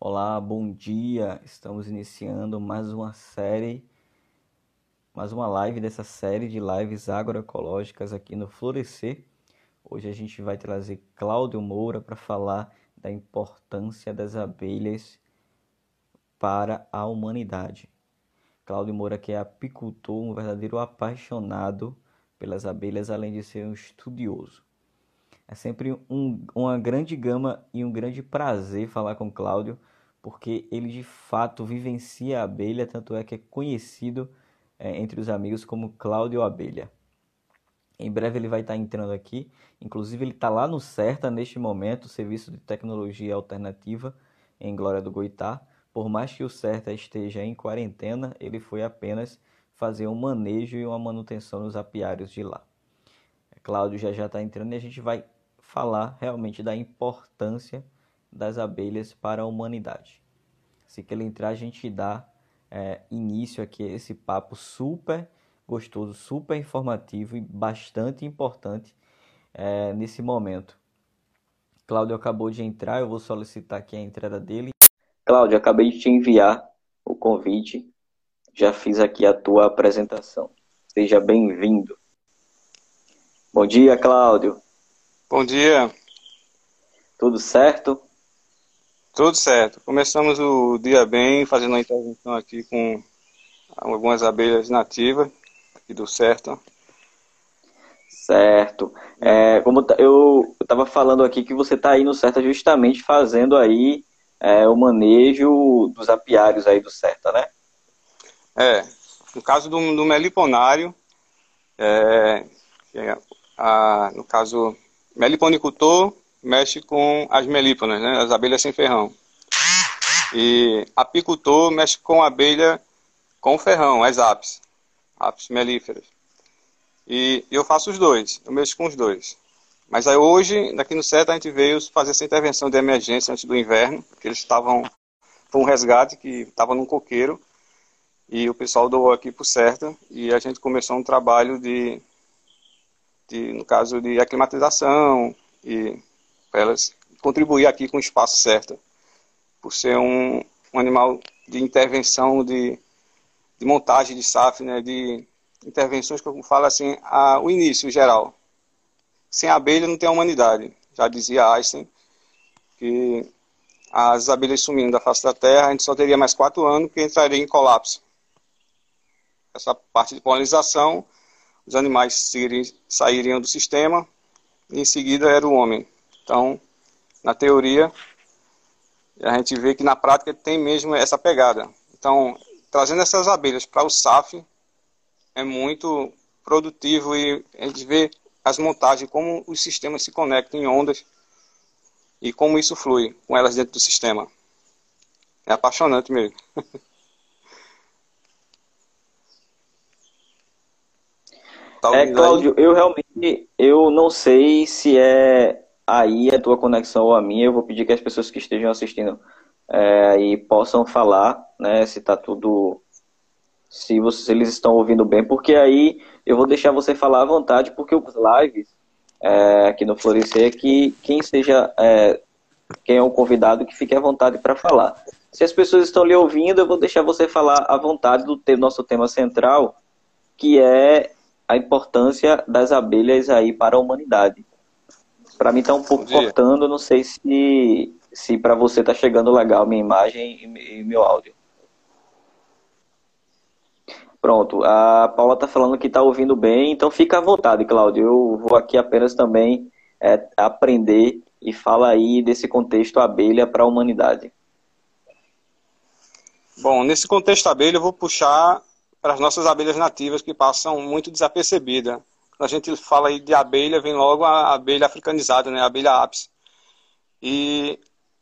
Olá, bom dia. Estamos iniciando mais uma série, mais uma live dessa série de lives agroecológicas aqui no Florescer. Hoje a gente vai trazer Cláudio Moura para falar da importância das abelhas para a humanidade. Cláudio Moura que é apicultor, um verdadeiro apaixonado pelas abelhas, além de ser um estudioso. É sempre um, uma grande gama e um grande prazer falar com Cláudio, porque ele de fato vivencia a abelha, tanto é que é conhecido é, entre os amigos como Cláudio Abelha. Em breve ele vai estar entrando aqui, inclusive ele está lá no CERTA neste momento, Serviço de Tecnologia Alternativa em Glória do Goitá. Por mais que o CERTA esteja em quarentena, ele foi apenas fazer um manejo e uma manutenção nos apiários de lá. Cláudio já já está entrando e a gente vai falar realmente da importância das abelhas para a humanidade. Assim que ele entrar, a gente dá é, início aqui a esse papo super gostoso, super informativo e bastante importante é, nesse momento. Cláudio acabou de entrar, eu vou solicitar aqui a entrada dele. Cláudio, acabei de te enviar o convite, já fiz aqui a tua apresentação. Seja bem-vindo. Bom dia, Cláudio. Bom dia. Tudo certo? Tudo certo. Começamos o dia bem, fazendo uma intervenção aqui com algumas abelhas nativas aqui do certo. Certo. É, como eu estava falando aqui que você está aí no certo justamente fazendo aí é, o manejo dos apiários aí do certa, né? É. No caso do, do meliponário, é, é a, no caso Meliponicultor mexe com as melíponas, né, as abelhas sem ferrão. E apicultor mexe com abelha com ferrão, as apis, apis melíferas. E eu faço os dois, eu mexo com os dois. Mas aí hoje, daqui no CETA, a gente veio fazer essa intervenção de emergência antes do inverno, que eles estavam, foi um resgate que estava num coqueiro, e o pessoal doou aqui para o CERTA, e a gente começou um trabalho de de, no caso de aclimatização e para elas contribuir aqui com o espaço certo, por ser um, um animal de intervenção, de, de montagem de SAF, né, de intervenções que eu falo assim, a, o início geral. Sem abelha não tem a humanidade. Já dizia Einstein que as abelhas sumindo da face da Terra, a gente só teria mais quatro anos que entraria em colapso. Essa parte de polinização os animais sairiam do sistema e em seguida era o homem. Então, na teoria, a gente vê que na prática tem mesmo essa pegada. Então, trazendo essas abelhas para o SAF é muito produtivo e a gente vê as montagens, como os sistemas se conectam em ondas e como isso flui com elas dentro do sistema. É apaixonante mesmo. É, Cláudio, eu realmente eu não sei se é aí a tua conexão ou a minha. Eu vou pedir que as pessoas que estejam assistindo é, aí possam falar, né, se tá tudo, se, vocês, se eles estão ouvindo bem, porque aí eu vou deixar você falar à vontade, porque os lives é, aqui no Florescer é que quem seja é, quem é o convidado que fique à vontade para falar. Se as pessoas estão lhe ouvindo, eu vou deixar você falar à vontade do nosso tema central, que é a importância das abelhas aí para a humanidade. Para mim está um pouco cortando, não sei se, se para você está chegando legal minha imagem e, meu áudio. Pronto, a Paula está falando que está ouvindo bem, então fica à vontade, Cláudio. Eu vou aqui apenas também é, aprender e fala aí desse contexto abelha para a humanidade. Bom, nesse contexto abelha eu vou puxar para as nossas abelhas nativas que passam muito desapercebida. Quando a gente fala aí de abelha, vem logo a abelha africanizada, né? a abelha apis. E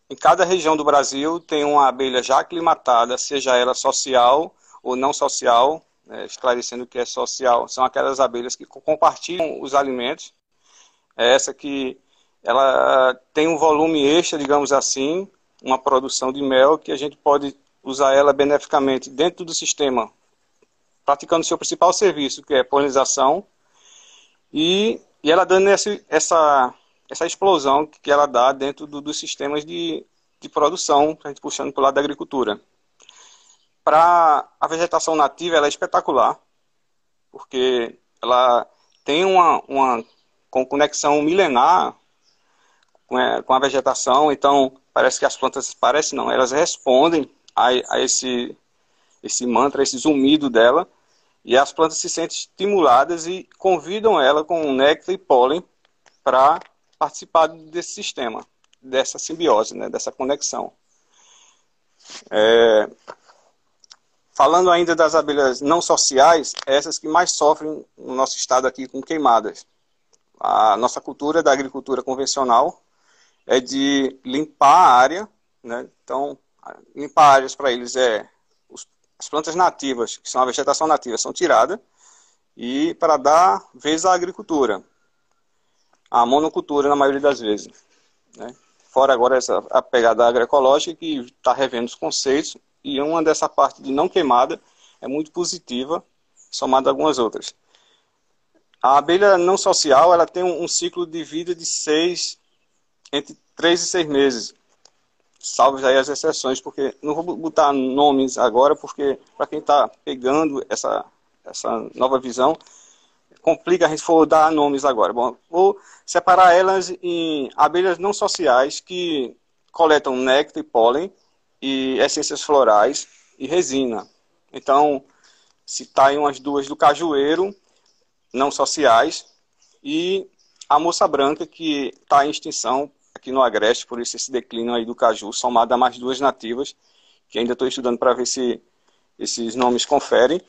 em cada região do Brasil tem uma abelha já aclimatada, seja ela social ou não social, né? esclarecendo que é social. São aquelas abelhas que compartilham os alimentos. É essa que ela tem um volume extra, digamos assim, uma produção de mel que a gente pode usar ela beneficamente dentro do sistema praticando seu principal serviço, que é polinização, e, e ela dando essa, essa, essa explosão que ela dá dentro do, dos sistemas de, de produção, a gente puxando para o lado da agricultura. Para a vegetação nativa, ela é espetacular, porque ela tem uma, uma conexão milenar com a, com a vegetação, então parece que as plantas, parece não, elas respondem a, a esse, esse mantra, esse zumbido dela, e as plantas se sentem estimuladas e convidam ela com néctar e pólen para participar desse sistema, dessa simbiose, né, dessa conexão. É, falando ainda das abelhas não sociais, essas que mais sofrem no nosso estado aqui com queimadas. A nossa cultura da agricultura convencional é de limpar a área, né? Então, limpar áreas para eles é as plantas nativas, que são a vegetação nativa, são tiradas e para dar vez à agricultura, a monocultura na maioria das vezes, né? Fora agora essa a pegada agroecológica que está revendo os conceitos e uma dessa parte de não queimada é muito positiva, somada a algumas outras. A abelha não social ela tem um, um ciclo de vida de seis entre três e seis meses. Salvo aí as exceções, porque não vou botar nomes agora, porque para quem está pegando essa, essa nova visão, complica a gente for dar nomes agora. Bom, vou separar elas em abelhas não sociais que coletam néctar e pólen e essências florais e resina. Então, citar aí umas duas do cajueiro, não sociais, e a moça branca, que está em extinção aqui no Agreste, por isso esse declínio aí do caju, somado a mais duas nativas, que ainda estou estudando para ver se esses nomes conferem,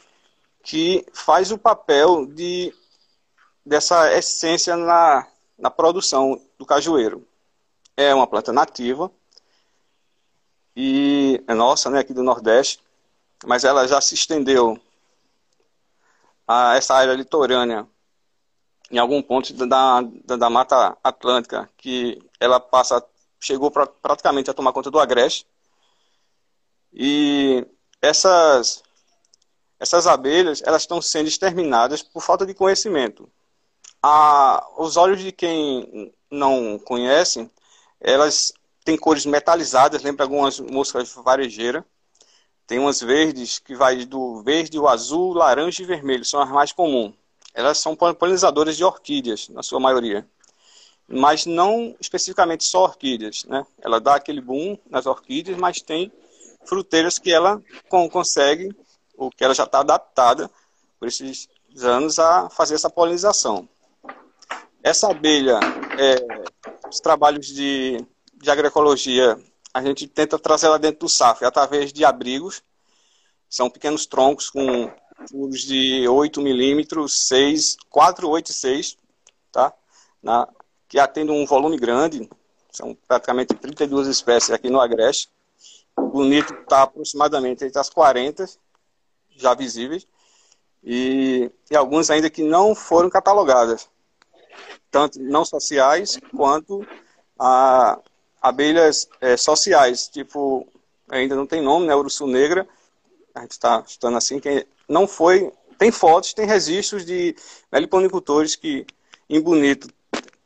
que faz o papel de dessa essência na, na produção do cajueiro. É uma planta nativa e é nossa, né, aqui do Nordeste, mas ela já se estendeu a essa área litorânea em algum ponto da, da, da Mata Atlântica, que ela passa, chegou pra, praticamente a tomar conta do Agreste. E essas, essas abelhas, elas estão sendo exterminadas por falta de conhecimento. A, os olhos de quem não conhece, elas têm cores metalizadas, lembra algumas moscas varejeiras. Tem umas verdes que vai do verde, o azul, laranja e vermelho, são as mais comuns elas são polinizadoras de orquídeas, na sua maioria. Mas não especificamente só orquídeas, né? Ela dá aquele boom nas orquídeas, mas tem fruteiras que ela consegue, ou que ela já está adaptada por esses anos a fazer essa polinização. Essa abelha, é, os trabalhos de, de agroecologia, a gente tenta trazer ela dentro do SAF através de abrigos, são pequenos troncos com furos de 8 milímetros, 6, 4, 8 e 6, tá? Na, que atendem um volume grande, são praticamente 32 espécies aqui no Agreste. O bonito está aproximadamente entre as 40 já visíveis e, e alguns ainda que não foram catalogadas, tanto não sociais quanto a abelhas é, sociais, tipo, ainda não tem nome, né, negra, a gente está estudando assim, que não foi. Tem fotos, tem registros de meliponicultores que em Bonito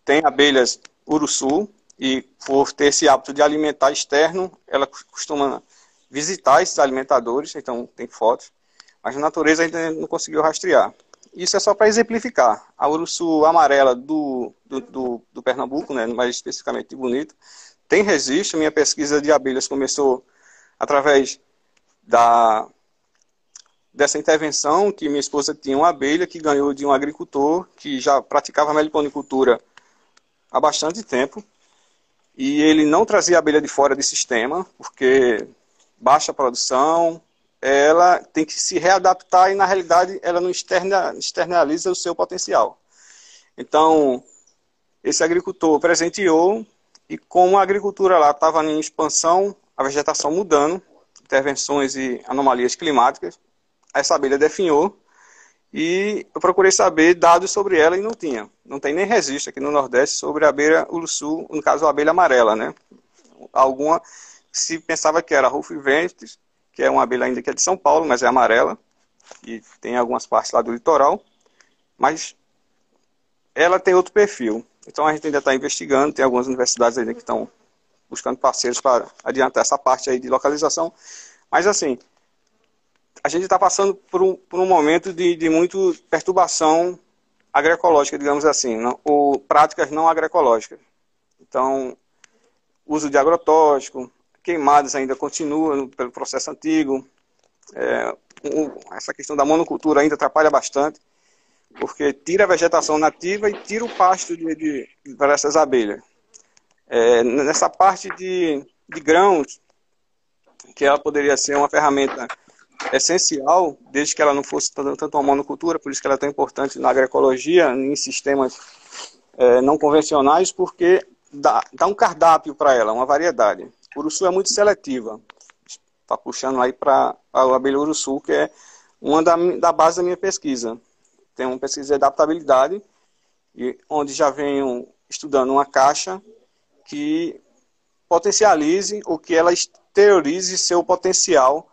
tem abelhas uruçu e por ter esse hábito de alimentar externo, ela costuma visitar esses alimentadores, então tem fotos, mas a natureza ainda não conseguiu rastrear. Isso é só para exemplificar. A uruçu amarela do, do, do, do Pernambuco, né, mais especificamente de Bonito, tem registro. Minha pesquisa de abelhas começou através da dessa intervenção que minha esposa tinha uma abelha que ganhou de um agricultor que já praticava meliponicultura há bastante tempo. E ele não trazia a abelha de fora do sistema porque baixa produção ela tem que se readaptar e na realidade ela não externa, externaliza o seu potencial. Então esse agricultor presenteou e como a agricultura lá estava em expansão a vegetação mudando intervenções e anomalias climáticas essa abelha definhou e eu procurei saber dados sobre ela e não tinha. Não tem nem registro aqui no Nordeste sobre a abelha uluçu, no caso a abelha amarela, né? Alguma se pensava que era Rufo Ventes, que é uma abelha ainda que é de São Paulo, mas é amarela e tem algumas partes lá do litoral, mas ela tem outro perfil. Então a gente ainda está investigando, tem algumas universidades ainda que estão buscando parceiros para adiantar essa parte aí de localização. Mas assim, a gente está passando por um, por um momento de, de muito perturbação agroecológica, digamos assim, não, ou práticas não agroecológicas. Então, uso de agrotóxico, queimadas ainda continuam pelo processo antigo. É, essa questão da monocultura ainda atrapalha bastante, porque tira a vegetação nativa e tira o pasto de, de, para essas abelhas. É, nessa parte de, de grãos, que ela poderia ser uma ferramenta essencial, desde que ela não fosse tanto uma monocultura, por isso que ela é tão importante na agroecologia, em sistemas é, não convencionais, porque dá, dá um cardápio para ela, uma variedade. O uruçu é muito seletiva. Está puxando aí para a abelha uruçu, que é uma da, da base da minha pesquisa. Tem uma pesquisa de adaptabilidade, e, onde já venho estudando uma caixa que potencialize ou que ela exteriorize seu potencial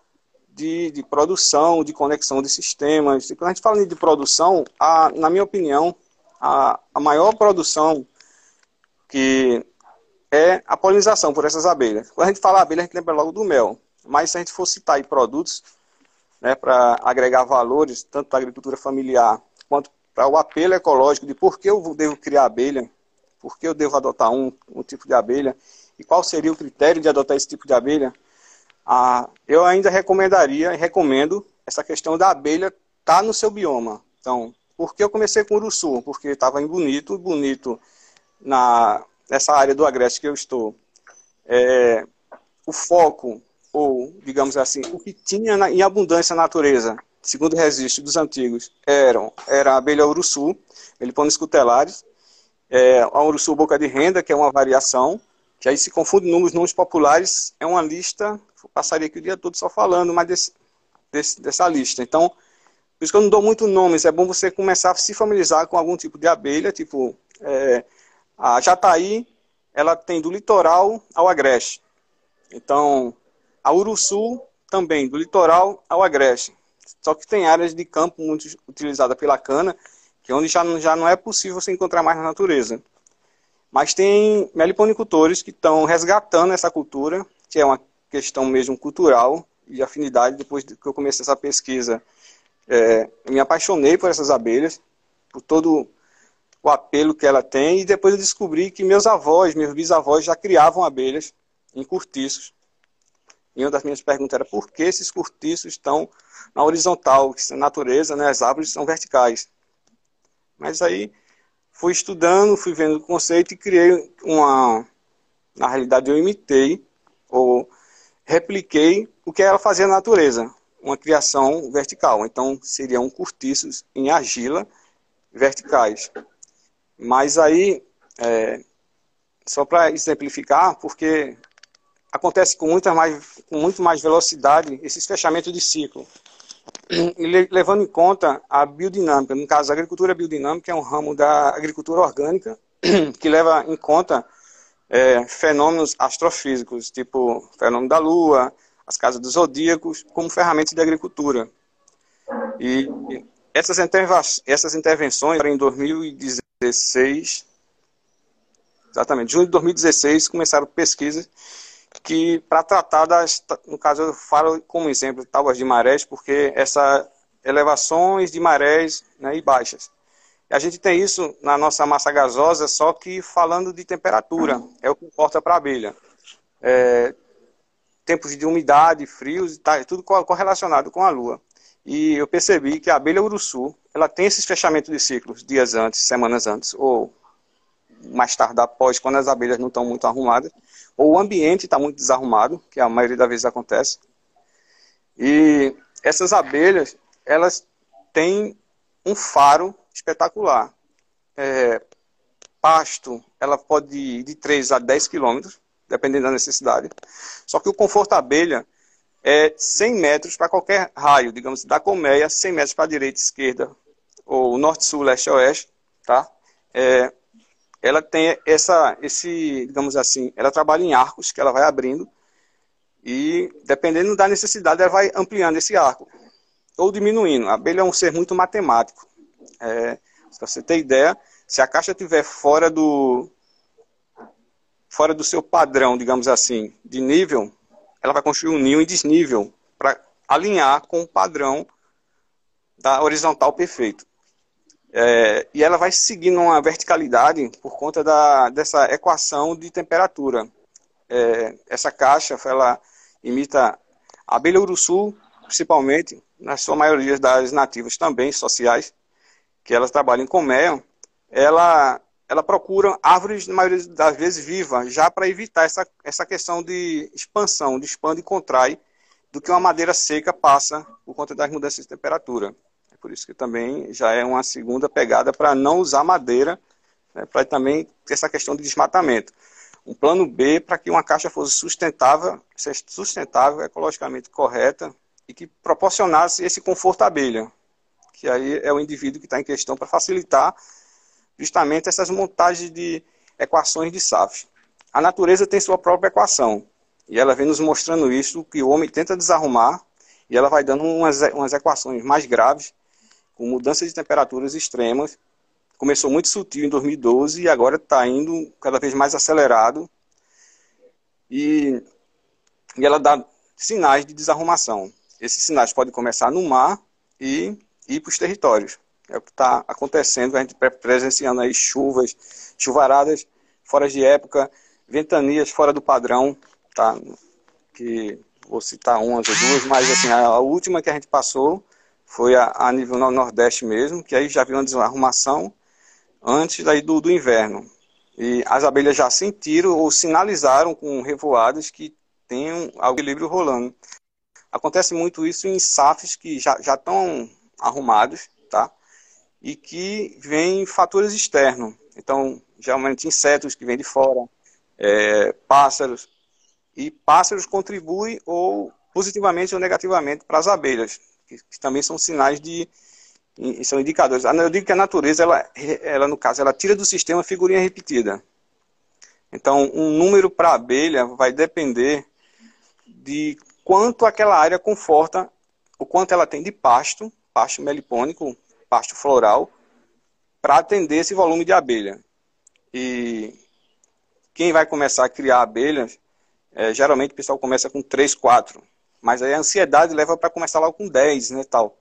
de, de produção, de conexão de sistemas. E quando a gente fala de produção, a, na minha opinião, a, a maior produção que é a polinização por essas abelhas. Quando a gente fala abelha, a gente lembra logo do mel. Mas se a gente for citar aí produtos né, para agregar valores, tanto para a agricultura familiar quanto para o apelo ecológico de por que eu devo criar abelha, por que eu devo adotar um, um tipo de abelha e qual seria o critério de adotar esse tipo de abelha, ah, eu ainda recomendaria e recomendo essa questão da abelha estar tá no seu bioma. Então, por que eu comecei com Uruçu? Porque estava em Bonito, Bonito na, nessa área do Agreste que eu estou. É, o foco, ou digamos assim, o que tinha na, em abundância na natureza, segundo o registro dos antigos, eram, era a abelha Uruçu, Melipones cutelares, é, a Uruçu boca de renda, que é uma variação, que aí se confunde números, números populares, é uma lista passaria aqui o dia todo só falando mais desse, desse, dessa lista. Então, por isso que eu não dou muito nomes, é bom você começar a se familiarizar com algum tipo de abelha, tipo é, a jataí, ela tem do litoral ao agreste. Então, a uruçu também, do litoral ao agreste. Só que tem áreas de campo muito utilizadas pela cana, que é onde já, já não é possível você encontrar mais na natureza. Mas tem meliponicultores que estão resgatando essa cultura, que é uma questão mesmo cultural e afinidade. Depois que eu comecei essa pesquisa, é, me apaixonei por essas abelhas, por todo o apelo que ela tem, e depois eu descobri que meus avós, meus bisavós já criavam abelhas em cortiços. E uma das minhas perguntas era por que esses cortiços estão na horizontal, que na natureza, né, as árvores são verticais. Mas aí fui estudando, fui vendo o conceito e criei uma. Na realidade, eu imitei, ou repliquei o que ela fazia na natureza, uma criação vertical. Então, seriam cortiços em argila verticais. Mas aí, é, só para exemplificar, porque acontece com, muita mais, com muito mais velocidade esses fechamentos de ciclo. Levando em conta a biodinâmica, no caso, a agricultura biodinâmica é um ramo da agricultura orgânica que leva em conta é, fenômenos astrofísicos, tipo fenômeno da Lua, as casas dos zodíacos, como ferramentas de agricultura. E essas, interva essas intervenções, em 2016, exatamente, junho de 2016, começaram pesquisas que, para tratar das, no caso eu falo como exemplo, tábuas de marés, porque essas elevações de marés né, e baixas. A gente tem isso na nossa massa gasosa, só que falando de temperatura, é o que importa para a abelha. É, tempos de umidade, frios, tá, tudo correlacionado com a lua. E eu percebi que a abelha uruçu, ela tem esses fechamentos de ciclos dias antes, semanas antes, ou mais tarde após, quando as abelhas não estão muito arrumadas, ou o ambiente está muito desarrumado, que a maioria das vezes acontece. E essas abelhas, elas têm um faro espetacular. É, pasto, ela pode ir de 3 a 10 quilômetros, dependendo da necessidade. Só que o conforto abelha é 100 metros para qualquer raio, digamos, da colmeia, 100 metros para a direita, esquerda, ou norte, sul, leste, oeste, tá? É, ela tem essa, esse, digamos assim, ela trabalha em arcos que ela vai abrindo e, dependendo da necessidade, ela vai ampliando esse arco ou diminuindo. A abelha é um ser muito matemático. É, para você ter ideia, se a caixa estiver fora do fora do seu padrão, digamos assim, de nível, ela vai construir um ninho em desnível para alinhar com o padrão da horizontal perfeito. É, e ela vai seguindo uma verticalidade por conta da, dessa equação de temperatura. É, essa caixa, ela imita a abelha uruçu, principalmente, na sua maioria das nativas também, sociais, que elas trabalham com mel, ela, ela procura árvores, na maioria das vezes, vivas, já para evitar essa, essa questão de expansão, de expande e contrai, do que uma madeira seca passa por conta das mudanças de temperatura. Por isso que também já é uma segunda pegada para não usar madeira, né, para também ter essa questão de desmatamento. Um plano B para que uma caixa fosse sustentável, sustentável, ecologicamente correta e que proporcionasse esse conforto à abelha, que aí é o indivíduo que está em questão para facilitar justamente essas montagens de equações de SAF. A natureza tem sua própria equação, e ela vem nos mostrando isso, que o homem tenta desarrumar, e ela vai dando umas, umas equações mais graves, com mudanças de temperaturas extremas. Começou muito sutil em 2012 e agora está indo cada vez mais acelerado. E, e ela dá sinais de desarrumação. Esses sinais podem começar no mar e ir para os territórios. É o que está acontecendo, a gente presenciando aí chuvas, chuvaradas fora de época, ventanias fora do padrão, tá? Que vou citar umas ou duas, mas assim, a, última que a gente passou foi a, a nível no nordeste mesmo, que aí já viu uma desarrumação antes daí do, do inverno. E as abelhas já sentiram ou sinalizaram com revoadas que tem um equilíbrio rolando. Acontece muito isso em SAFs que já, já estão arrumados, tá? e que vem fatores externos. Então, geralmente insetos que vêm de fora, é, pássaros. E pássaros contribuem ou positivamente ou negativamente para as abelhas, que, que também são sinais de são indicadores. Eu digo que a natureza, ela, ela no caso, ela tira do sistema figurinha repetida. Então, um número para a abelha vai depender de quanto aquela área conforta, o quanto ela tem de pasto, pasto melipônico, pasto floral para atender esse volume de abelha. E quem vai começar a criar abelhas, é, geralmente o pessoal começa com 3, 4. Mas aí a ansiedade leva para começar logo com 10, né, tal.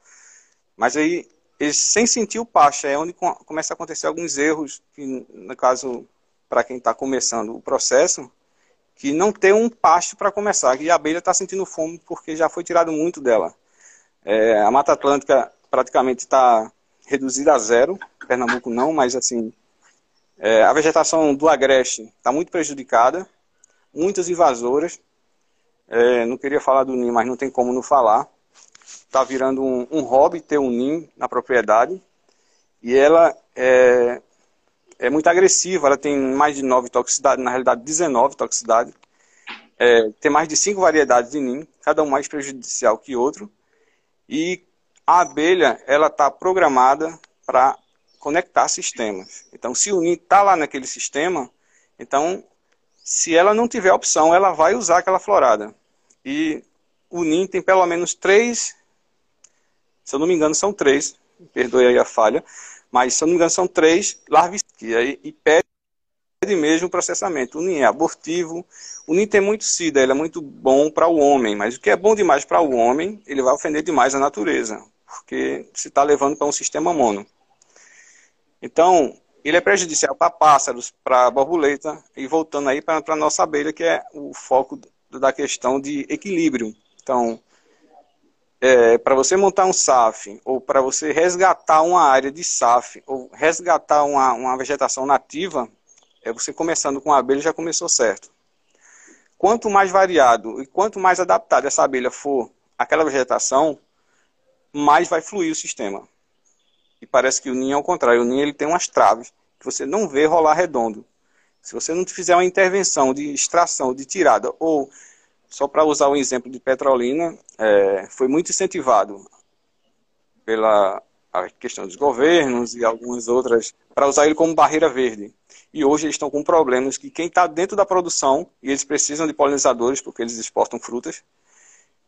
Mas aí, sem sentir o pasto, é onde começa a acontecer alguns erros, que, no caso, para quem está começando o processo, que não tem um pasto para começar. E a abelha está sentindo fome porque já foi tirado muito dela. É, a Mata Atlântica praticamente está reduzida a zero. Pernambuco não, mas assim, é, a vegetação do agreste está muito prejudicada, muitas invasoras. É, não queria falar do ninho, mas não tem como não falar. Está virando um, um hobby ter um ninho na propriedade. E ela é, é muito agressiva, ela tem mais de 9 toxicidades, na realidade 19 toxicidades. É, tem mais de cinco variedades de ninho, cada um mais prejudicial que outro. E a abelha ela está programada para conectar sistemas. Então, se o ninho está lá naquele sistema, então, se ela não tiver opção, ela vai usar aquela florada. E o ninho tem pelo menos três, se eu não me engano, são três, perdoe aí a falha, mas se eu não me engano, são três larvas que aí impede mesmo o processamento. O ninho é abortivo, o ninho tem muito sida, ele é muito bom para o homem, mas o que é bom demais para o homem, ele vai ofender demais a natureza porque se está levando para um sistema mono. Então, ele é prejudicial para pássaros, para borboleta, e voltando aí para a nossa abelha, que é o foco da questão de equilíbrio. Então, é, para você montar um SAF, ou para você resgatar uma área de SAF, ou resgatar uma, uma vegetação nativa, é você começando com a abelha já começou certo. Quanto mais variado e quanto mais adaptada essa abelha for àquela vegetação, mais vai fluir o sistema. E parece que o ninho é o contrário. O ninho ele tem umas traves que você não vê rolar redondo. Se você não fizer uma intervenção de extração, de tirada, ou só para usar o exemplo de Petrolina, é, foi muito incentivado pela a questão dos governos e algumas outras, para usar ele como barreira verde. E hoje eles estão com problemas que quem está dentro da produção, e eles precisam de polinizadores, porque eles exportam frutas,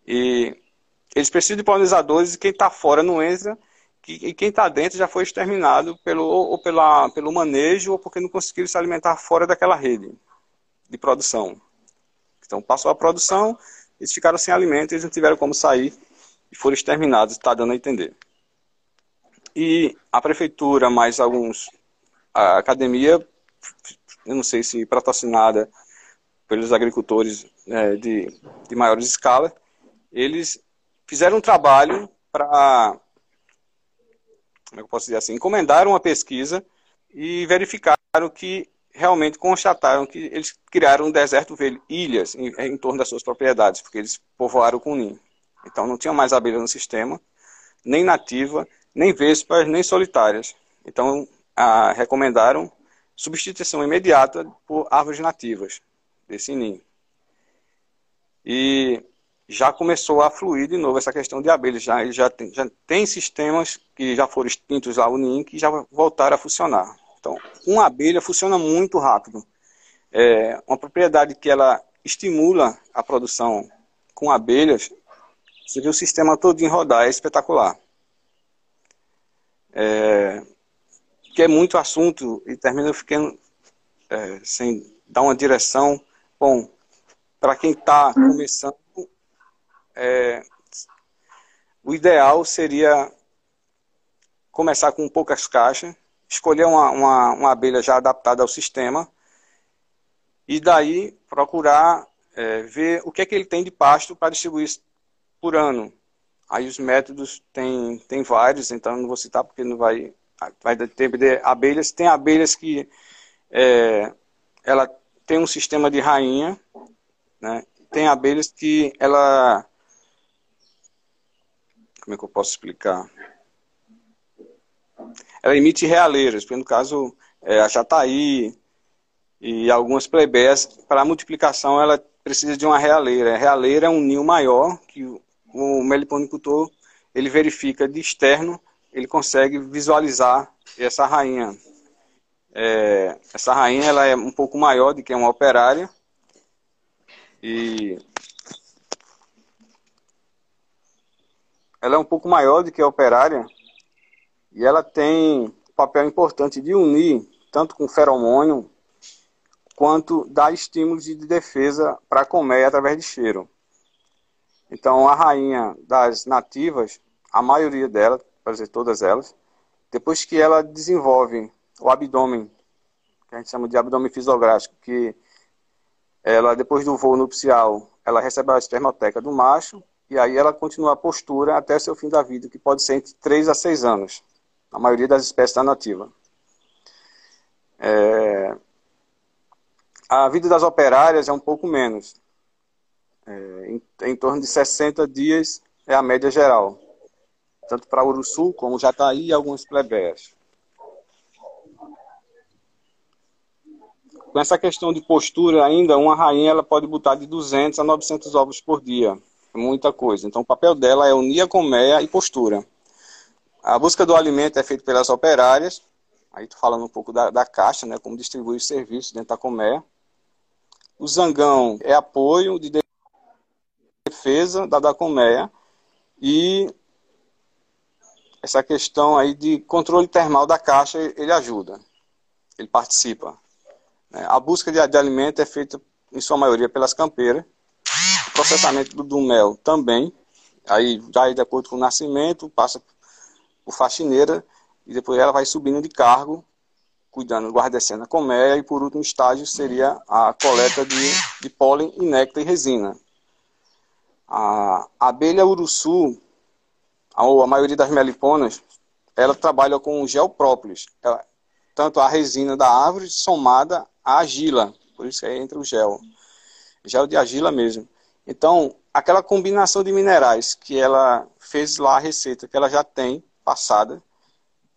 e eles precisam de polinizadores e quem está fora não entra. E quem está dentro já foi exterminado pelo, ou pela, pelo manejo ou porque não conseguiram se alimentar fora daquela rede. de produção. Então, passou a produção, eles ficaram sem alimento, eles não tiveram como sair e foram exterminados, está dando a entender. E a prefeitura, mais alguns, a academia, eu não sei se patrocinada pelos agricultores é, de, de maior escala, eles fizeram um trabalho para, como é que eu posso dizer assim, encomendaram uma pesquisa e verificaram que realmente constataram que eles criaram um deserto velho, ilhas em, em torno das suas propriedades, porque eles povoaram com ninho. Então não tinha mais abelha no sistema, nem nativa, nem vespas, nem solitárias. Então a, recomendaram substituição imediata por árvores nativas desse ninho. E já começou a fluir de novo essa questão de abelhas. Já, já, tem, já tem sistemas que já foram extintos lá, o ninho, que já voltaram a funcionar. Então, uma abelha funciona muito rápido. É uma propriedade que ela estimula a produção com abelhas, você vê o sistema todo em rodar, é espetacular. É, que é muito assunto e termina ficando é, sem dar uma direção. Bom, para quem está começando, é, o ideal seria começar com poucas caixas, escolher uma, uma, uma abelha já adaptada ao sistema e daí procurar é, ver o que é que ele tem de pasto para distribuir por ano. Aí os métodos tem, tem vários, então não vou citar porque não vai, vai ter abelhas. Tem abelhas que é, ela tem um sistema de rainha, né? tem abelhas que ela... Como é que eu posso explicar? ela emite realeiras, no caso é, a jataí e algumas plebeias, para a multiplicação ela precisa de uma realeira. A realeira é um ninho maior que o meliponicultor ele verifica de externo, ele consegue visualizar essa rainha. É, essa rainha ela é um pouco maior do que uma operária e ela é um pouco maior do que a operária e ela tem papel importante de unir, tanto com feromônio, quanto dar estímulos de defesa para a colmeia através de cheiro. Então, a rainha das nativas, a maioria delas, para dizer todas elas, depois que ela desenvolve o abdômen, que a gente chama de abdômen fisiográfico, que ela, depois do voo nupcial, ela recebe a espermoteca do macho, e aí ela continua a postura até seu fim da vida, que pode ser entre 3 a 6 anos a maioria das espécies está nativa. É... A vida das operárias é um pouco menos. É, em, em, torno de 60 dias é a média geral. Tanto para Uruçu como Jataí e algumas plebeias. Com essa questão de postura ainda, uma rainha ela pode botar de 200 a 900 ovos por dia. Muita coisa. Então o papel dela é unir a colmeia e postura. A busca do alimento é feita pelas operárias. Aí estou falando um pouco da, da caixa, né, como distribuir os serviços dentro da colmeia. O zangão é apoio de defesa da, da colmeia. E essa questão aí de controle termal da caixa, ele ajuda. Ele participa. Né. A busca de, de alimento é feita, em sua maioria, pelas campeiras. Processamento do, do mel também. Aí, já de acordo com o nascimento, passa por faxineira e depois ela vai subindo de cargo, cuidando, guardecendo a colmeia e por último estágio seria a coleta de, de pólen e néctar e resina. A abelha uruçu, a, a maioria das meliponas, ela trabalha com gel própolis, ela, tanto a resina da árvore somada à argila, por isso que aí entra o gel, gel de argila mesmo. Então, aquela combinação de minerais que ela fez lá a receita, que ela já tem, passada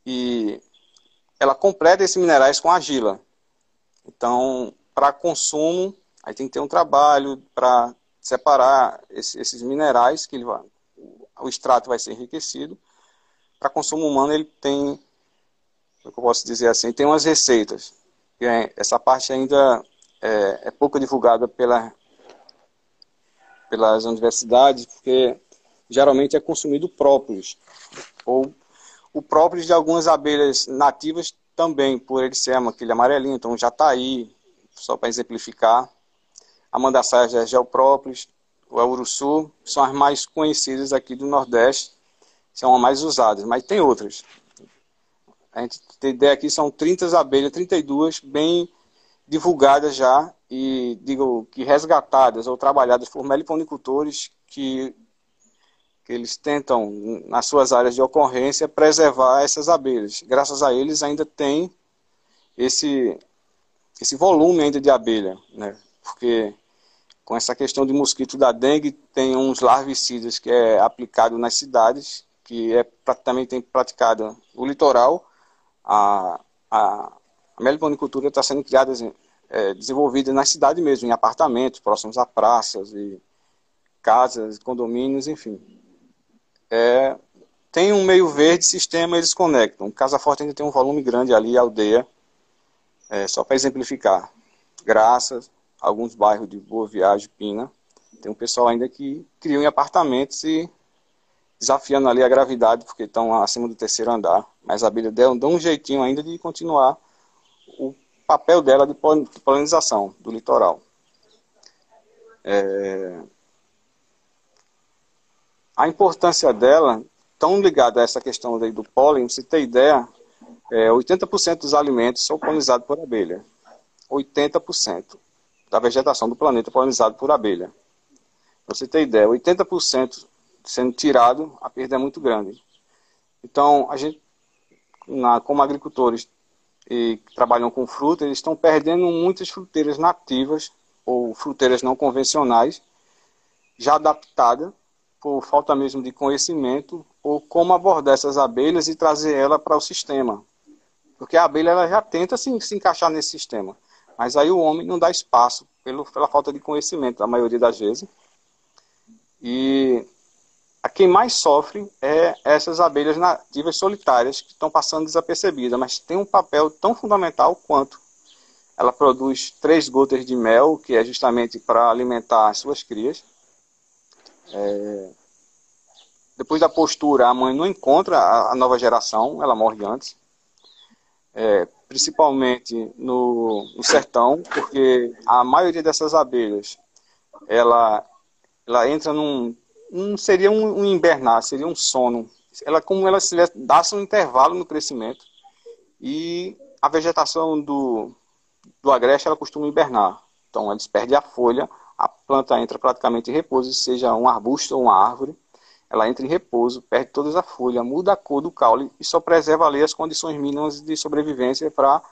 e ela completa esses minerais com argila. Então, para consumo, aí tem que ter um trabalho para separar esse, esses minerais que ele vai, o extrato vai ser enriquecido. Para consumo humano, ele tem, como é eu posso dizer assim, tem umas receitas. É, essa parte ainda é, é pouco divulgada pela, pelas universidades, porque geralmente é consumido própolis ou o próprio de algumas abelhas nativas também, por ele ser aquele amarelinho, então já está aí, só para exemplificar. a Mandassaias da Geoprópolis, o Uruçu, são as mais conhecidas aqui do Nordeste, são as mais usadas, mas tem outras. A gente tem ideia aqui, são 30 abelhas, 32 bem divulgadas já e, digo, que resgatadas ou trabalhadas por meliponicultores que, que eles tentam, nas suas áreas de ocorrência, preservar essas abelhas. Graças a eles ainda tem esse, esse volume ainda de abelha, né? Porque com essa questão de mosquito da dengue, tem uns larvicidas que é aplicado nas cidades, que é também tem praticado no litoral. A, a, a meliponicultura está sendo criada, é, desenvolvida na cidade mesmo, em apartamentos próximos a praças e casas, condomínios, enfim. É, tem um meio verde sistema, eles conectam. Casa Forte ainda tem um volume grande ali, aldeia, é, só para exemplificar. Graças, alguns bairros de Boa Viagem, Pina, tem um pessoal ainda que criou em apartamentos e desafiando ali a gravidade, porque estão acima do terceiro andar. Mas a abelha deu, deu um jeitinho ainda de continuar papel dela de polinização do litoral. É... A importância dela, tão ligada a essa questão do pólen, você tem ideia, é, 80% dos alimentos são polinizados por abelha. 80% da vegetação do planeta polinizado por abelha. Pra você ter ideia, 80% sendo tirado, a perda é muito grande. Então, a gente, na, como agricultores e que trabalham com fruta, eles estão perdendo muitas fruteiras nativas ou fruteiras não convencionais, já adaptadas, por falta mesmo de conhecimento, ou como abordar essas abelhas e trazer ela para o sistema. Porque a abelha ela já tenta se, se encaixar nesse sistema. Mas aí o homem não dá espaço pelo, pela falta de conhecimento, a maioria das vezes. E a quem mais sofre é essas abelhas nativas solitárias que estão passando desapercebidas, mas tem um papel tão fundamental quanto. Ela produz três gotas de mel, que é justamente para alimentar as suas crias. É... Depois da postura, a mãe não encontra a nova geração, ela morre antes. É, principalmente no, no, sertão, porque a maioria dessas abelhas, ela, ela entra num, seria um, um invernar, seria um sono. Ela como ela se dá um intervalo no crescimento e a vegetação do, do agreste ela costuma hibernar. Então ela perde a folha, a planta entra praticamente em repouso, seja um arbusto ou uma árvore, ela entra em repouso, perde toda a folha, muda a cor do caule e só preserva ali as condições mínimas de sobrevivência para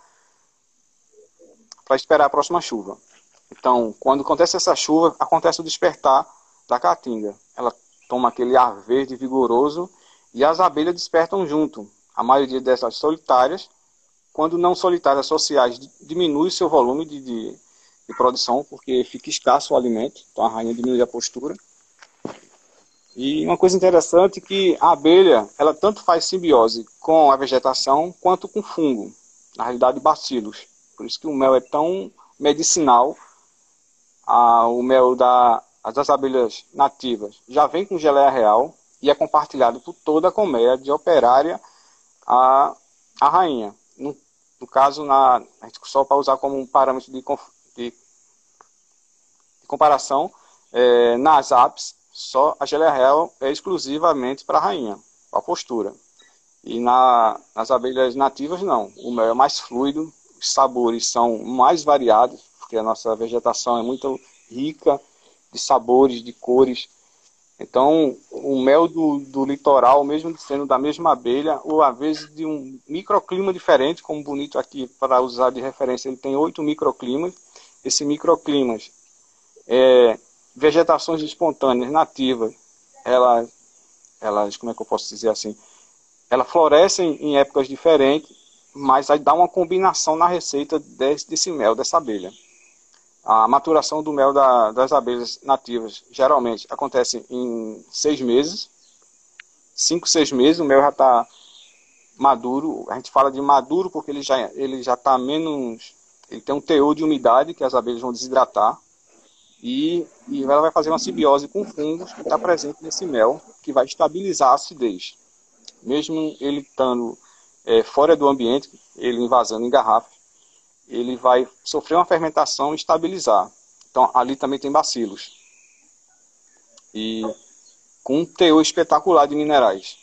esperar a próxima chuva. Então, quando acontece essa chuva, acontece o despertar da caatinga. Ela toma aquele ar verde vigoroso e as abelhas despertam junto. A maioria dessas solitárias, quando não solitárias sociais, diminui seu volume de, de, de produção, porque fica escasso o alimento, então a rainha diminui a postura. E uma coisa interessante é que a abelha, ela tanto faz simbiose com a vegetação quanto com fungo, na realidade bacilos. Por isso que o mel é tão medicinal. Ah, o mel da, das abelhas nativas já vem com geleia real e é compartilhado por toda a colmeia, de operária a, a rainha. No, no caso, na, só para usar como um parâmetro de, de, de comparação, é, nas apes, só a geleia real é exclusivamente para a rainha, para a postura. E na, nas abelhas nativas, não. O mel é mais fluido, os sabores são mais variados, porque a nossa vegetação é muito rica de sabores, de cores. Então, o mel do, do litoral, mesmo sendo da mesma abelha, ou às vezes de um microclima diferente, como bonito aqui para usar de referência, ele tem oito microclimas. Esse microclimas é, vegetações espontâneas, nativas, elas, elas, como é que eu posso dizer assim, elas florescem em épocas diferentes, mas aí dá uma combinação na receita desse, desse mel, dessa abelha. A maturação do mel da, das abelhas nativas geralmente acontece em seis meses, cinco, seis meses, o mel já está maduro. A gente fala de maduro porque ele já ele já está menos, ele tem um teor de umidade que as abelhas vão desidratar e, e ela vai fazer uma simbiose com fungos que está presente nesse mel, que vai estabilizar a acidez. Mesmo ele estando é, fora do ambiente, ele invasando em garrafas, ele vai sofrer uma fermentação e estabilizar. Então, ali também tem bacilos. E com um teor espetacular de minerais.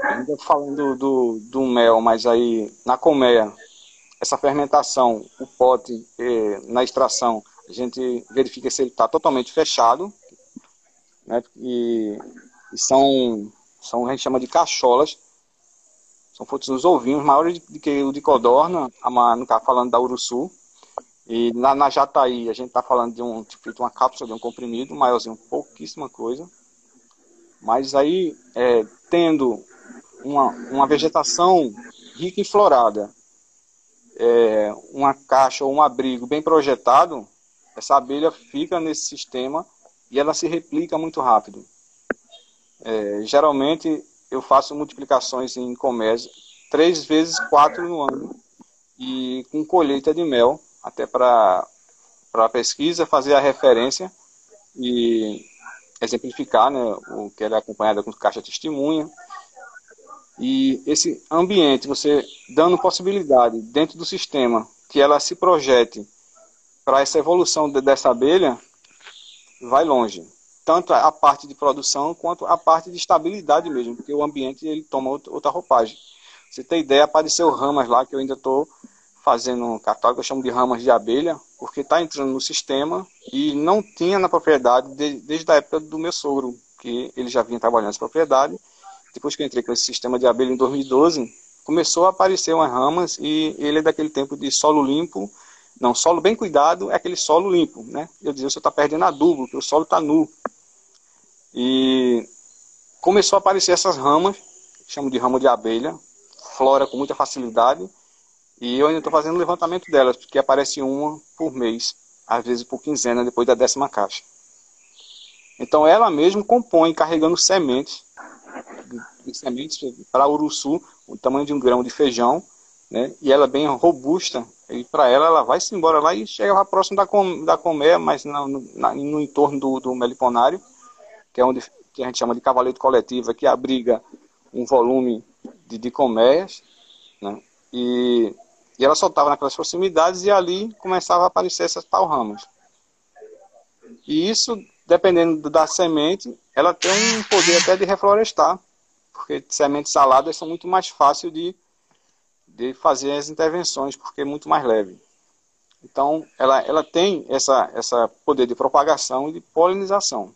Ainda falando do, do mel, mas aí na colmeia, essa fermentação, o pote eh, na extração, a gente verifica se ele está totalmente fechado, né? E, e, são, são, a gente chama de cacholas, são feitos os ovinhos maiores do que o de codorna, no caso falando da uruçu, e na, na Jataí, a gente está falando de um tipo uma cápsula de um comprimido, maiorzinho, pouquíssima coisa. Mas aí, é, tendo uma, uma vegetação rica em florada, é, uma caixa ou um abrigo bem projetado, essa abelha fica nesse sistema e ela se replica muito rápido. É, geralmente, eu faço multiplicações em comércio três vezes quatro no ano e com colheita de mel até para a pesquisa, fazer a referência e exemplificar né, o que ela é acompanhada com caixa testemunha. E esse ambiente, você dando possibilidade dentro do sistema que ela se projete para essa evolução de, dessa abelha, vai longe. Tanto a parte de produção quanto a parte de estabilidade mesmo, porque o ambiente ele toma outra roupagem. Você tem ideia, apareceu ramas lá que eu ainda estou fazendo um catálogo, eu chamo de ramas de abelha, porque está entrando no sistema e não tinha na propriedade de, desde a época do meu sogro, que ele já vinha trabalhando nessa propriedade. Depois que eu entrei com esse sistema de abelha em 2012, começou a aparecer umas ramas e ele é daquele tempo de solo limpo, não, solo bem cuidado é aquele solo limpo, né? Eu dizia, você está perdendo adubo, porque o solo está nu. E começou a aparecer essas ramas, chamo de rama de abelha, flora com muita facilidade, e eu ainda estou fazendo levantamento delas, porque aparece uma por mês, às vezes por quinzena, depois da décima caixa. Então ela mesmo compõe, carregando sementes, sementes para uruçu, o tamanho de um grão de feijão, né? e ela é bem robusta, e para ela, ela vai se embora lá e chega lá próximo da, com, da colmeia, mas no, no entorno do, do meliponário, que é onde que a gente chama de cavalete coletiva, que abriga um volume de, de colmeias, né? e e ela soltava naquelas proximidades e ali começava a aparecer essas tal ramas. E isso, dependendo da semente, ela tem um poder até de reflorestar, porque sementes saladas são muito mais fáceis de, de fazer as intervenções, porque é muito mais leve. Então, ela, ela tem essa, essa poder de propagação e de polinização.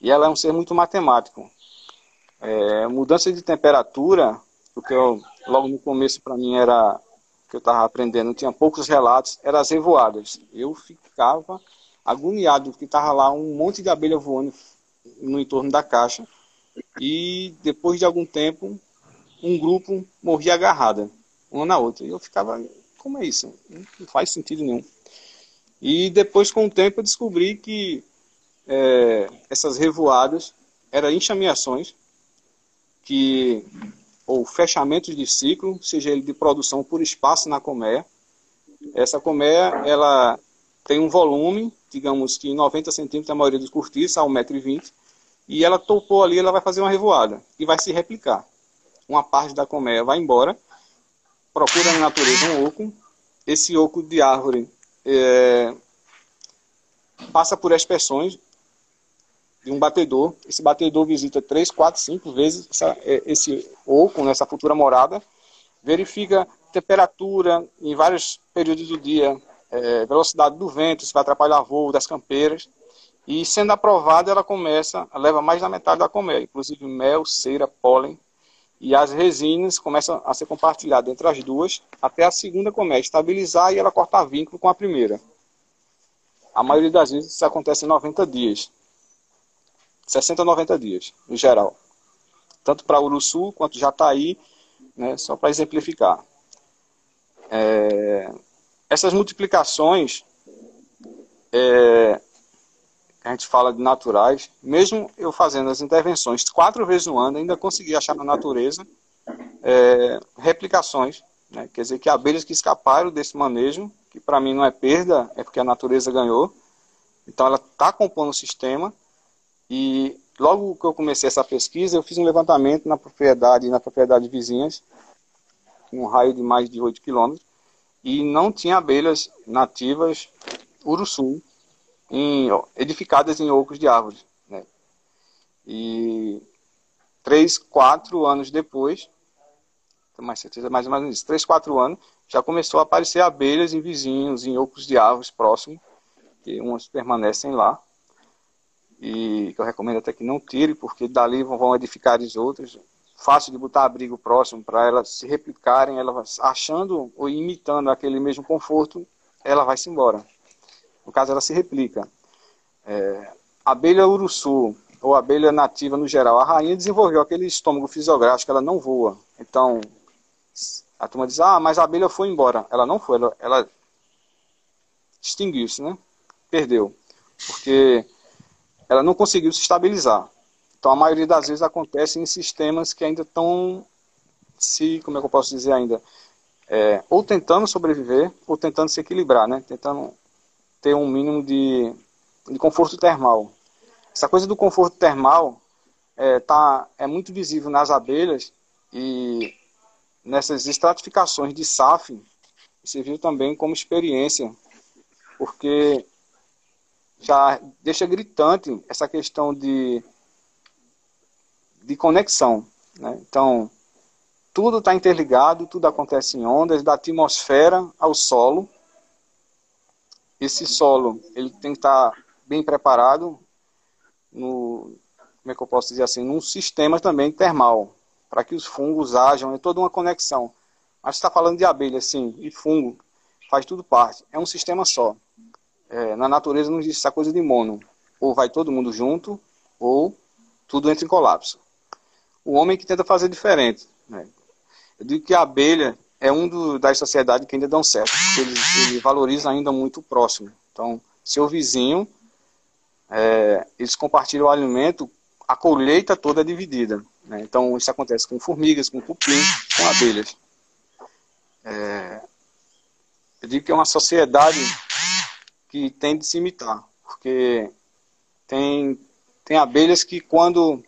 E ela é um ser muito matemático. É, mudança de temperatura, porque eu, logo no começo para mim era que eu estava aprendendo, tinha poucos relatos, eram as revoadas. Eu ficava agoniado, porque estava lá um monte de abelha voando no entorno da caixa. E depois de algum tempo, um grupo morria agarrada, uma na outra. E eu ficava, como é isso? Não faz sentido nenhum. E depois, com o tempo, eu descobri que é, essas revoadas eram enxameações que ou fechamentos de ciclo, seja ele de produção por espaço na colmeia. Essa colmeia, ela tem um volume, digamos que 90 centímetros, a maioria dos cortiços, a 1,20m, e ela topou ali, ela vai fazer uma revoada e vai se replicar. Uma parte da colmeia vai embora, procura na natureza um oco, esse oco de árvore é, passa por aspersões, de um batedor. Esse batedor visita três, quatro, cinco vezes essa, é, esse oco, nessa futura morada, verifica temperatura em vários períodos do dia, é, velocidade do vento, se vai atrapalhar voo das campeiras. E sendo aprovada, ela começa, leva mais da metade da colmeia, inclusive mel, cera, pólen. E as resinas começam a ser compartilhadas entre as duas, até a segunda colmeia estabilizar e ela cortar vínculo com a primeira. A maioria das vezes isso acontece em 90 dias. 60 a 90 dias, em geral. Tanto para Uruçu quanto Jataí, né, só para exemplificar. É, essas multiplicações, é, a gente fala de naturais, mesmo eu fazendo as intervenções quatro vezes no ano, ainda consegui achar na natureza é, replicações. Né, quer dizer, que abelhas que escaparam desse manejo, que para mim não é perda, é porque a natureza ganhou. Então ela está compondo o sistema e logo que eu comecei essa pesquisa, eu fiz um levantamento na propriedade na propriedade vizinhas, em um raio de mais de 8 quilômetros, e não tinha abelhas nativas uruçu em, edificadas em ocos de árvores. Né? E três, quatro anos depois, tenho mais certeza, mais ou menos isso, três, quatro anos, já começou a aparecer abelhas em vizinhos, em ocos de árvores próximos, que umas permanecem lá. E que eu recomendo até que não tire, porque dali vão edificar as outras fácil de botar abrigo próximo para elas se replicarem, elas achando ou imitando aquele mesmo conforto, ela vai se embora. No caso, ela se replica. É, abelha uruçu, ou abelha nativa no geral, a rainha desenvolveu aquele estômago fisiográfico, ela não voa. Então, a turma diz, ah, mas a abelha foi embora. Ela não foi, ela, ela extinguiu-se, né? Perdeu. Porque ela não conseguiu se estabilizar. Então, a maioria das vezes acontece em sistemas que ainda estão se, como é que eu posso dizer ainda, é, ou tentando sobreviver, ou tentando se equilibrar, né? Tentando ter um mínimo de, de conforto termal. Essa coisa do conforto termal é, tá, é muito visível nas abelhas e nessas estratificações de SAF, você viu também como experiência, porque já deixa gritante essa questão de de conexão. Né? Então, tudo está interligado, tudo acontece em ondas, da atmosfera ao solo. Esse solo ele tem que estar tá bem preparado no, como é que eu posso dizer assim, num sistema também termal, para que os fungos ajam, é toda uma conexão. Mas está falando de abelha, sim, e fungo, faz tudo parte. É um sistema só. É, na natureza não existe essa coisa de mono. Ou vai todo mundo junto, ou tudo entra em colapso o homem que tenta fazer diferente. Né? Eu digo que a abelha é um do, das sociedades que ainda dão certo, ele, ele valoriza ainda muito o próximo. Então, seu vizinho, é, eles compartilham o alimento, a colheita toda é dividida. Né? Então, isso acontece com formigas, com cupim, com abelhas. É, eu digo que é uma sociedade que tem de se imitar, porque tem, tem abelhas que quando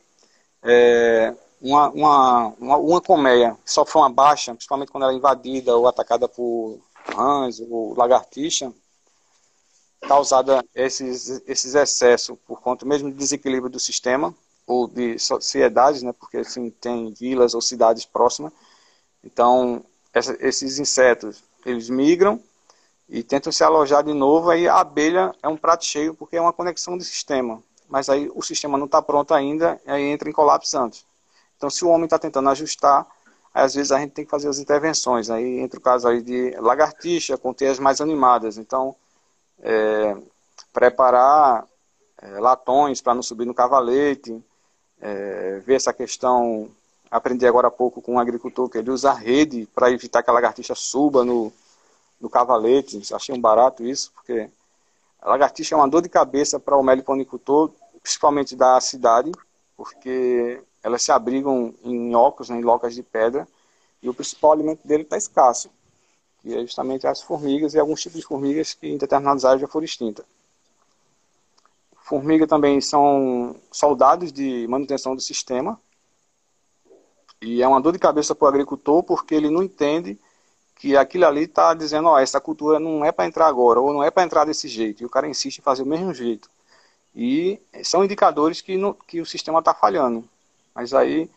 é, uma, uma, uma, uma colmeia sofre uma baixa, principalmente quando ela é invadida ou atacada por rãs ou lagartixa, causada esses, esses excessos por conta mesmo do desequilíbrio do sistema ou de sociedades, né, porque assim, tem vilas ou cidades próximas. Então, essa, esses insetos, eles migram e tentam se alojar de novo, aí a abelha é um prato cheio porque é uma conexão de sistema. Mas aí o sistema não está pronto ainda, aí entra em colapso antes. Então, se o homem está tentando ajustar, às vezes a gente tem que fazer as intervenções. Aí entra o caso aí de lagartixa com teias mais animadas. Então, é, preparar é, latões para não subir no cavalete, é, ver essa questão. Aprendi agora há pouco com um agricultor que ele usa rede para evitar que a lagartixa suba no, no cavalete. Achei um barato isso, porque a lagartixa é uma dor de cabeça para o meliponicultor, principalmente da cidade, porque elas se abrigam em ocos, né, em locas de pedra, e o principal alimento dele está escasso, que é justamente as formigas e alguns tipos de formigas que em determinadas áreas já foram extintas. Formiga também são soldados de manutenção do sistema, e é uma dor de cabeça para o agricultor, porque ele não entende que aquilo ali está dizendo, ó, essa cultura não é para entrar agora, ou não é para entrar desse jeito, e o cara insiste em fazer o mesmo jeito. E são indicadores que, no, que o sistema está falhando. Mas aí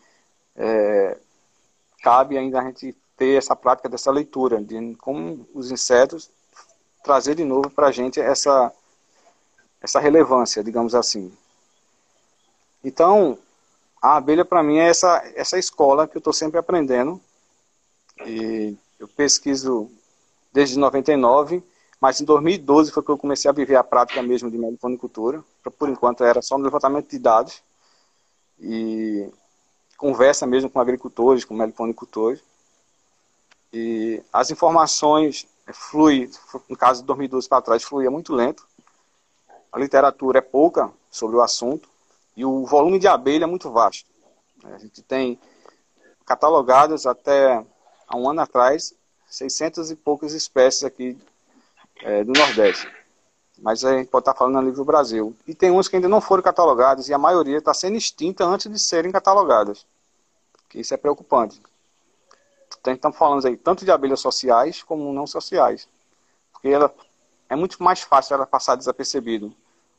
é, cabe ainda a gente ter essa prática dessa leitura, de como os insetos trazer de novo para a gente essa, essa relevância, digamos assim. Então, a abelha para mim é essa, essa escola que eu estou sempre aprendendo. E eu pesquiso desde 99, mas em 2012 foi que eu comecei a viver a prática mesmo de meliponicultura. Por enquanto era só no levantamento de dados e conversa mesmo com agricultores, com meliponicultores. E as informações fluem, no caso de 2012 para trás, fluía muito lento. A literatura é pouca sobre o assunto e o volume de abelha é muito vasto. A gente tem catalogadas até há um ano atrás 600 e poucas espécies aqui é, do Nordeste mas a gente pode estar falando a nível Brasil. E tem uns que ainda não foram catalogados e a maioria está sendo extinta antes de serem catalogadas. Que isso é preocupante. estamos falando aí tanto de abelhas sociais como não sociais. Porque ela é muito mais fácil ela passar desapercebido.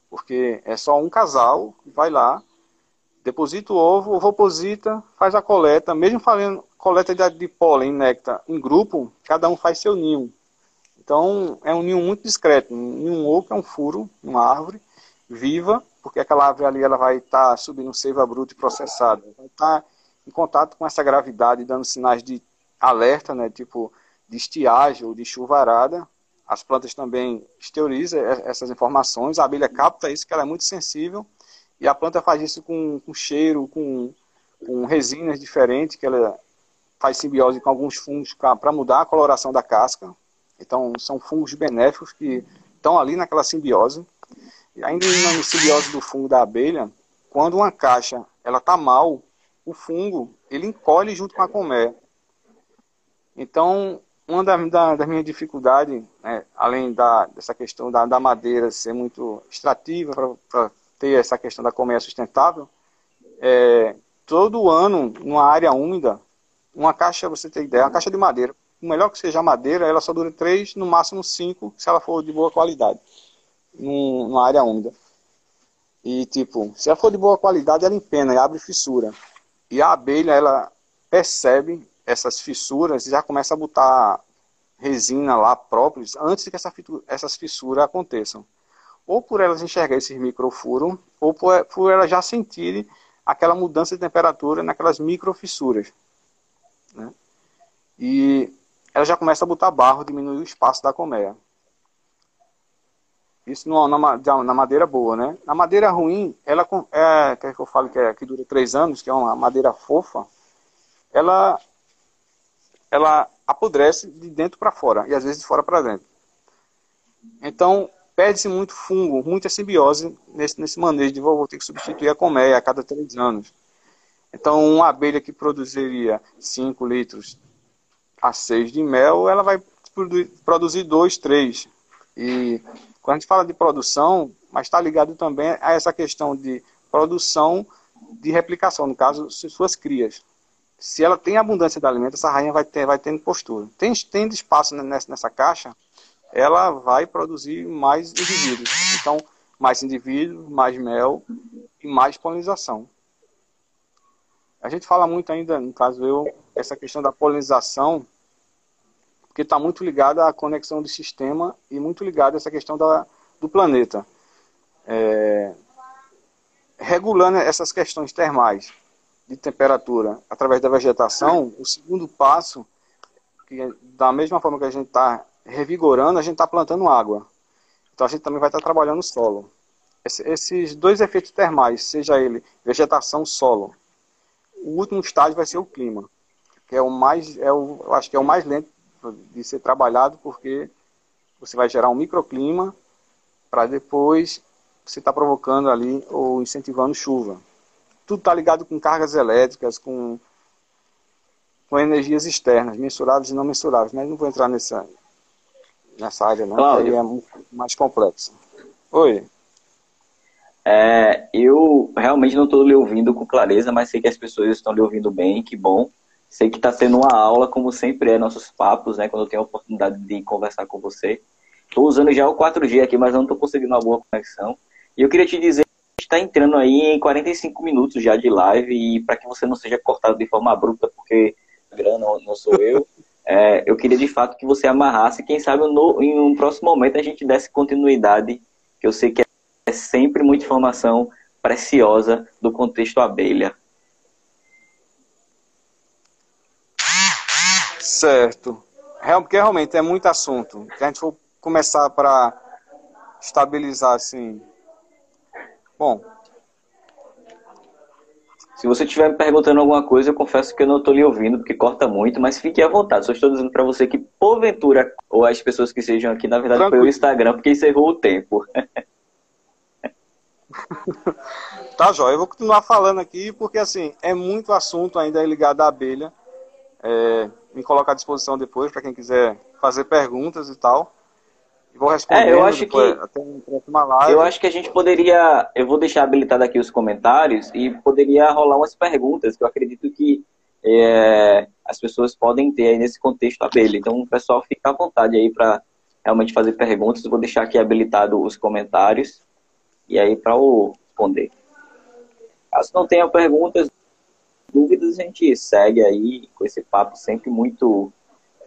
Porque é só um casal que vai lá, deposita o ovo, o oposita, faz a coleta, mesmo fazendo coleta de, pólen, néctar em grupo, cada um faz seu ninho. Então é um ninho muito discreto. Um ninho oco é um furo, uma árvore viva, porque aquela árvore ali ela vai estar tá subindo seiva bruta e processada. Vai estar tá em contato com essa gravidade, dando sinais de alerta, né, tipo de estiagem ou de chuvarada. As plantas também exteriorizam essas informações. A abelha capta isso, que ela é muito sensível e a planta faz isso com, com cheiro, com, com resinas diferentes, que ela faz simbiose com alguns fungos para mudar a coloração da casca. Então, são fungos benéficos que estão ali naquela simbiose. E ainda na simbiose do fungo da abelha, quando uma caixa ela está mal, o fungo ele encolhe junto com a colmeia. Então, uma das da, da minhas dificuldades, né, além da, dessa questão da, da madeira ser muito extrativa para ter essa questão da colmeia sustentável, é, todo ano, numa área úmida, uma caixa, você tem ideia, uma caixa de madeira, o melhor que seja a madeira, ela só dura três, no máximo cinco, se ela for de boa qualidade, numa área úmida. E, tipo, se ela for de boa qualidade, ela empena e abre fissura. E a abelha, ela percebe essas fissuras e já começa a botar resina lá próprios antes que essa, essas fissuras aconteçam ou por elas enxergarem esses microfuros, ou por, por elas já sentirem aquela mudança de temperatura naquelas microfissuras. Né? E ela já começa a botar barro, diminuir o espaço da colmeia. Isso na, na, madeira boa, né? Na madeira ruim, ela é, quer que eu fale que, é, que dura três anos, que é uma madeira fofa, ela, ela apodrece de dentro para fora, e às vezes de fora para dentro. Então, perde-se muito fungo, muita simbiose nesse, nesse manejo de vou ter que substituir a colmeia a cada três anos. Então, uma abelha que produziria 5 litros a 6 de mel, ela vai produzir 2, 3. E quando a gente fala de produção, mas está ligado também a essa questão de produção de replicação, no caso, suas crias. Se ela tem abundância de alimento, essa rainha vai, ter, vai tendo postura. Tem, tem espaço nessa, nessa caixa, ela vai produzir mais indivíduos. Então, mais indivíduos, mais mel e mais polinização. A gente fala muito ainda, no caso eu, essa questão da polinização, porque está muito ligada à conexão do sistema e muito ligada a essa questão da, do planeta. É, regulando essas questões termais de temperatura através da vegetação, o segundo passo, que é da mesma forma que a gente está revigorando, a gente está plantando água. Então a gente também vai estar tá trabalhando o solo. esses dois efeitos termais, seja ele vegetação, solo, o último estágio vai ser o clima, que é o mais, é o, eu acho que é o mais lento de ser trabalhado, porque você vai gerar um microclima para depois você estar tá provocando ali ou incentivando chuva. Tudo está ligado com cargas elétricas, com, com energias externas, mensuráveis e não mensuráveis, mas não vou entrar nessa, nessa área, não, Cláudio, é mais complexa. Oi. É, eu realmente não estou lhe ouvindo com clareza, mas sei que as pessoas estão lhe ouvindo bem, que bom. Sei que está sendo uma aula, como sempre é, nossos papos, né? Quando eu tenho a oportunidade de conversar com você. Estou usando já o 4G aqui, mas não estou conseguindo uma boa conexão. E eu queria te dizer que está entrando aí em 45 minutos já de live, e para que você não seja cortado de forma abrupta, porque não, não sou eu, é, eu queria de fato que você amarrasse, quem sabe no, em um próximo momento a gente desse continuidade, que eu sei que é sempre muita informação preciosa do contexto abelha. Certo. Porque realmente é muito assunto. Se a gente for começar para estabilizar assim. Bom, se você estiver me perguntando alguma coisa, eu confesso que eu não estou lhe ouvindo, porque corta muito, mas fique à vontade. Só estou dizendo para você que, porventura, ou as pessoas que sejam aqui, na verdade, Tranquilo. foi o Instagram, porque encerrou o tempo. tá, Jó. Eu vou continuar falando aqui, porque, assim, é muito assunto ainda ligado à abelha. É, me colocar à disposição depois para quem quiser fazer perguntas e tal. Vou responder. É, eu acho que eu acho que a gente poderia, eu vou deixar habilitado aqui os comentários e poderia rolar umas perguntas que eu acredito que é, as pessoas podem ter aí nesse contexto abelha. Então, o pessoal fica à vontade aí para realmente fazer perguntas. Eu vou deixar aqui habilitado os comentários e aí para o responder. Caso não tenha perguntas, dúvidas, a gente segue aí com esse papo sempre muito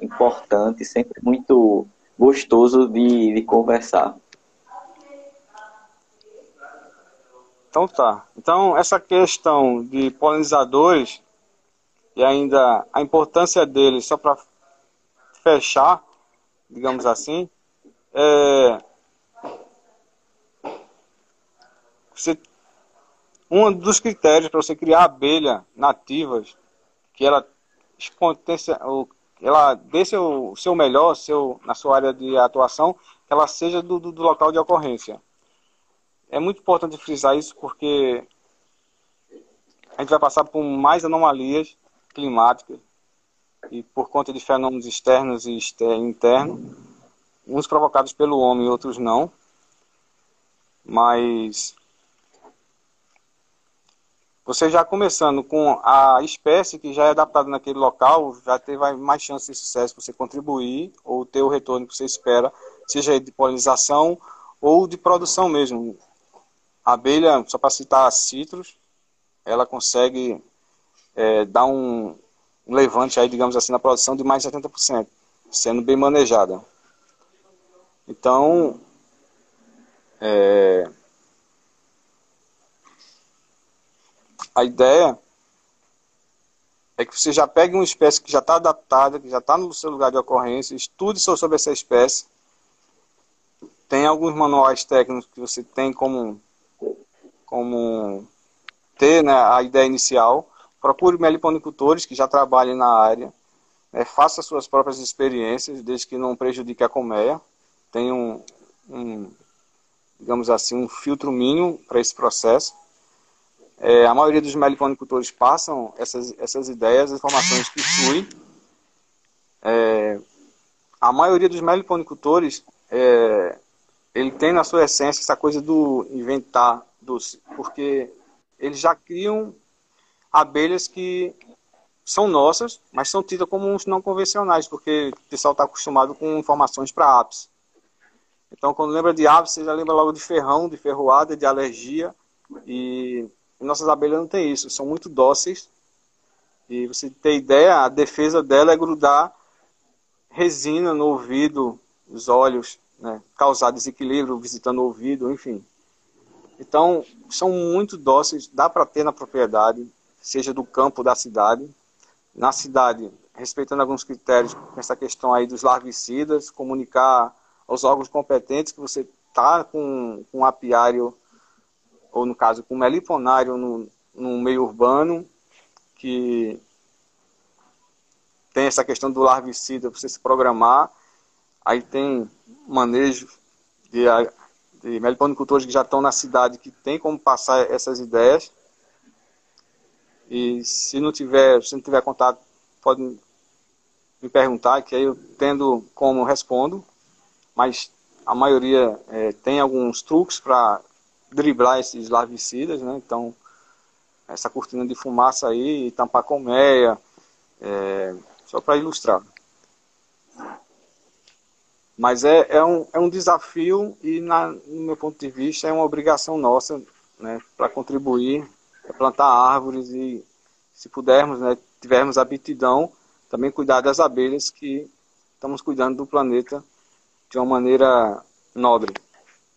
importante, sempre muito gostoso de, de conversar. Então tá. Então essa questão de polinizadores e ainda a importância deles, só para fechar, digamos assim, é você um dos critérios para você criar abelha nativas, que ela ela dê seu, seu melhor seu, na sua área de atuação, que ela seja do, do, do local de ocorrência. É muito importante frisar isso porque a gente vai passar por mais anomalias climáticas e por conta de fenômenos externos e internos, uns provocados pelo homem e outros não. Mas você já começando com a espécie que já é adaptada naquele local, já tem mais chance de sucesso você contribuir ou ter o retorno que você espera, seja de polinização ou de produção mesmo. A abelha, só para citar citros, ela consegue é, dar um, um levante aí, digamos assim, na produção de mais de 70%, sendo bem manejada. Então, é, A ideia é que você já pegue uma espécie que já está adaptada, que já está no seu lugar de ocorrência, estude sobre essa espécie. Tem alguns manuais técnicos que você tem como, como ter né, a ideia inicial. Procure meliponicultores que já trabalhem na área. É, faça suas próprias experiências, desde que não prejudique a colmeia. Tem um, um digamos assim, um filtro mínimo para esse processo. É, a maioria dos meliponicultores passam essas, essas ideias, informações que fluem. É, a maioria dos meliponicultores, é, ele tem na sua essência essa coisa do inventar doce, porque eles já criam abelhas que são nossas, mas são tidas como uns não convencionais, porque o pessoal está acostumado com informações para apis. Então, quando lembra de apis, você já lembra logo de ferrão, de ferroada, de alergia, e nossas abelhas não têm isso, são muito dóceis. E você ter ideia, a defesa dela é grudar resina no ouvido, os olhos, né? causar desequilíbrio visitando o ouvido, enfim. Então, são muito dóceis, dá para ter na propriedade, seja do campo da cidade. Na cidade, respeitando alguns critérios, essa questão aí dos larvicidas, comunicar aos órgãos competentes que você está com, com um apiário ou no caso com meliponário no, no meio urbano, que tem essa questão do larvicida, você se programar, aí tem manejo de, de meliponicultores que já estão na cidade, que tem como passar essas ideias, e se não tiver, se não tiver contato, pode me perguntar, que aí eu tendo como respondo, mas a maioria é, tem alguns truques para driblar esses larvicidas, né? Então, essa cortina de fumaça aí, tampar colmeia, é, só para ilustrar. Mas é, é, um, é um desafio e, na, no meu ponto de vista, é uma obrigação nossa né, para contribuir, plantar árvores e, se pudermos, né, tivermos aptidão, também cuidar das abelhas que estamos cuidando do planeta de uma maneira nobre.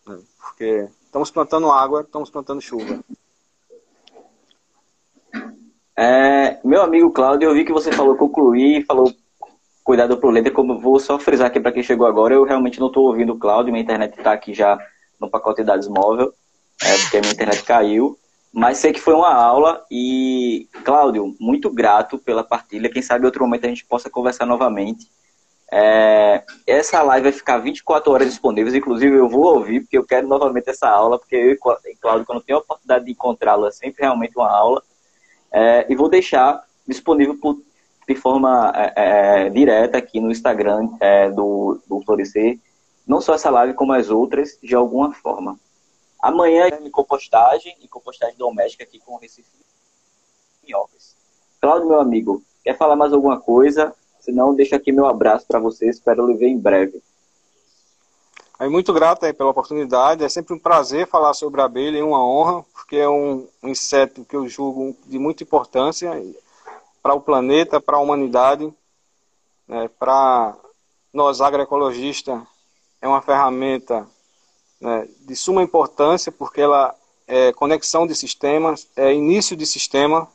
Né, porque Estamos plantando água, estamos plantando chuva. É, meu amigo Cláudio, eu vi que você falou concluir, falou cuidar do planeta, como vou só frisar aqui para quem chegou agora, eu realmente não estou ouvindo o Cláudio, minha internet está aqui já no pacote de dados móvel, é, porque a minha internet caiu, mas sei que foi uma aula e, Cláudio, muito grato pela partilha, quem sabe outro momento a gente possa conversar novamente. É, essa live vai ficar 24 horas disponíveis, inclusive eu vou ouvir, porque eu quero novamente essa aula, porque eu e Cláudio, quando tenho a oportunidade de encontrá-la, é sempre realmente uma aula. É, e vou deixar disponível por, de forma é, é direta aqui no Instagram é, do, do Florescer, não só essa live, como as outras, de alguma forma. Amanhã em compostagem e compostagem doméstica aqui com o Recife Minhocas. Cláudio, meu amigo, Quer falar mais alguma coisa? Se não, deixa aqui meu abraço para você. Espero lhe ver em breve. Aí, muito grato aí pela oportunidade. É sempre um prazer falar sobre a abelha e uma honra, porque é um, um inseto que eu julgo de muita importância para o planeta, para a humanidade, né, para nós agroecologistas. É uma ferramenta né, de suma importância, porque ela é conexão de sistemas, é início de sistema,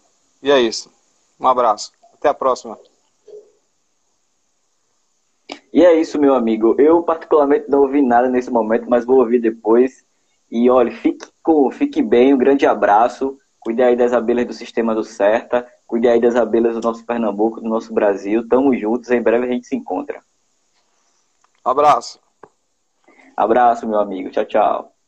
e é isso. Um abraço. Até a próxima. E é isso, meu amigo. Eu, particularmente, não ouvi nada nesse momento, mas vou ouvir depois. E olha, fique, com, fique bem, um grande abraço. Cuide aí das abelhas do Sistema do Certa. Cuide aí das abelhas do nosso Pernambuco, do nosso Brasil. Tamo juntos, em breve a gente se encontra. Abraço. Abraço, meu amigo. Tchau, tchau.